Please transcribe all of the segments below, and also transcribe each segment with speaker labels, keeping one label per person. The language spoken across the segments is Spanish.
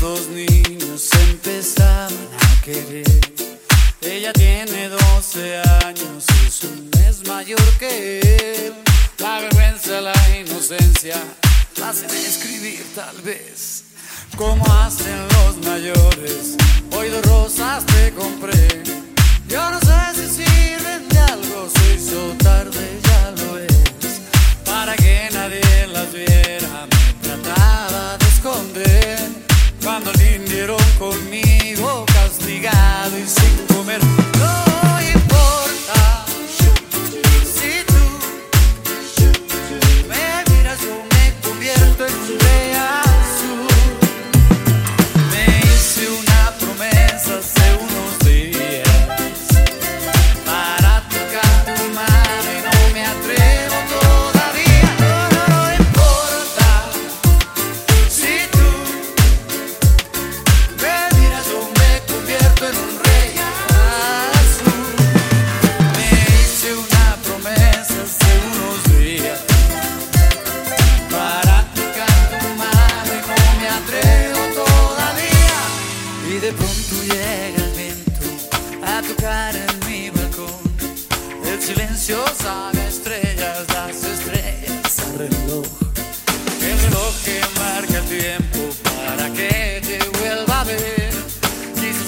Speaker 1: dos niños se empezaban a querer. Ella tiene 12 años, es un mes mayor que él. La vergüenza, la inocencia, la hacen escribir tal vez como hacen los mayores. cold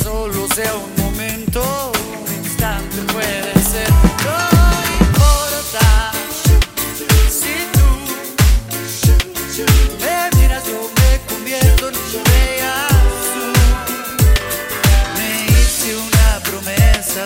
Speaker 1: solo sea un momento, un instante puede ser. No importa si tú me miras, yo me convierto en estrella azul. Me hice una promesa,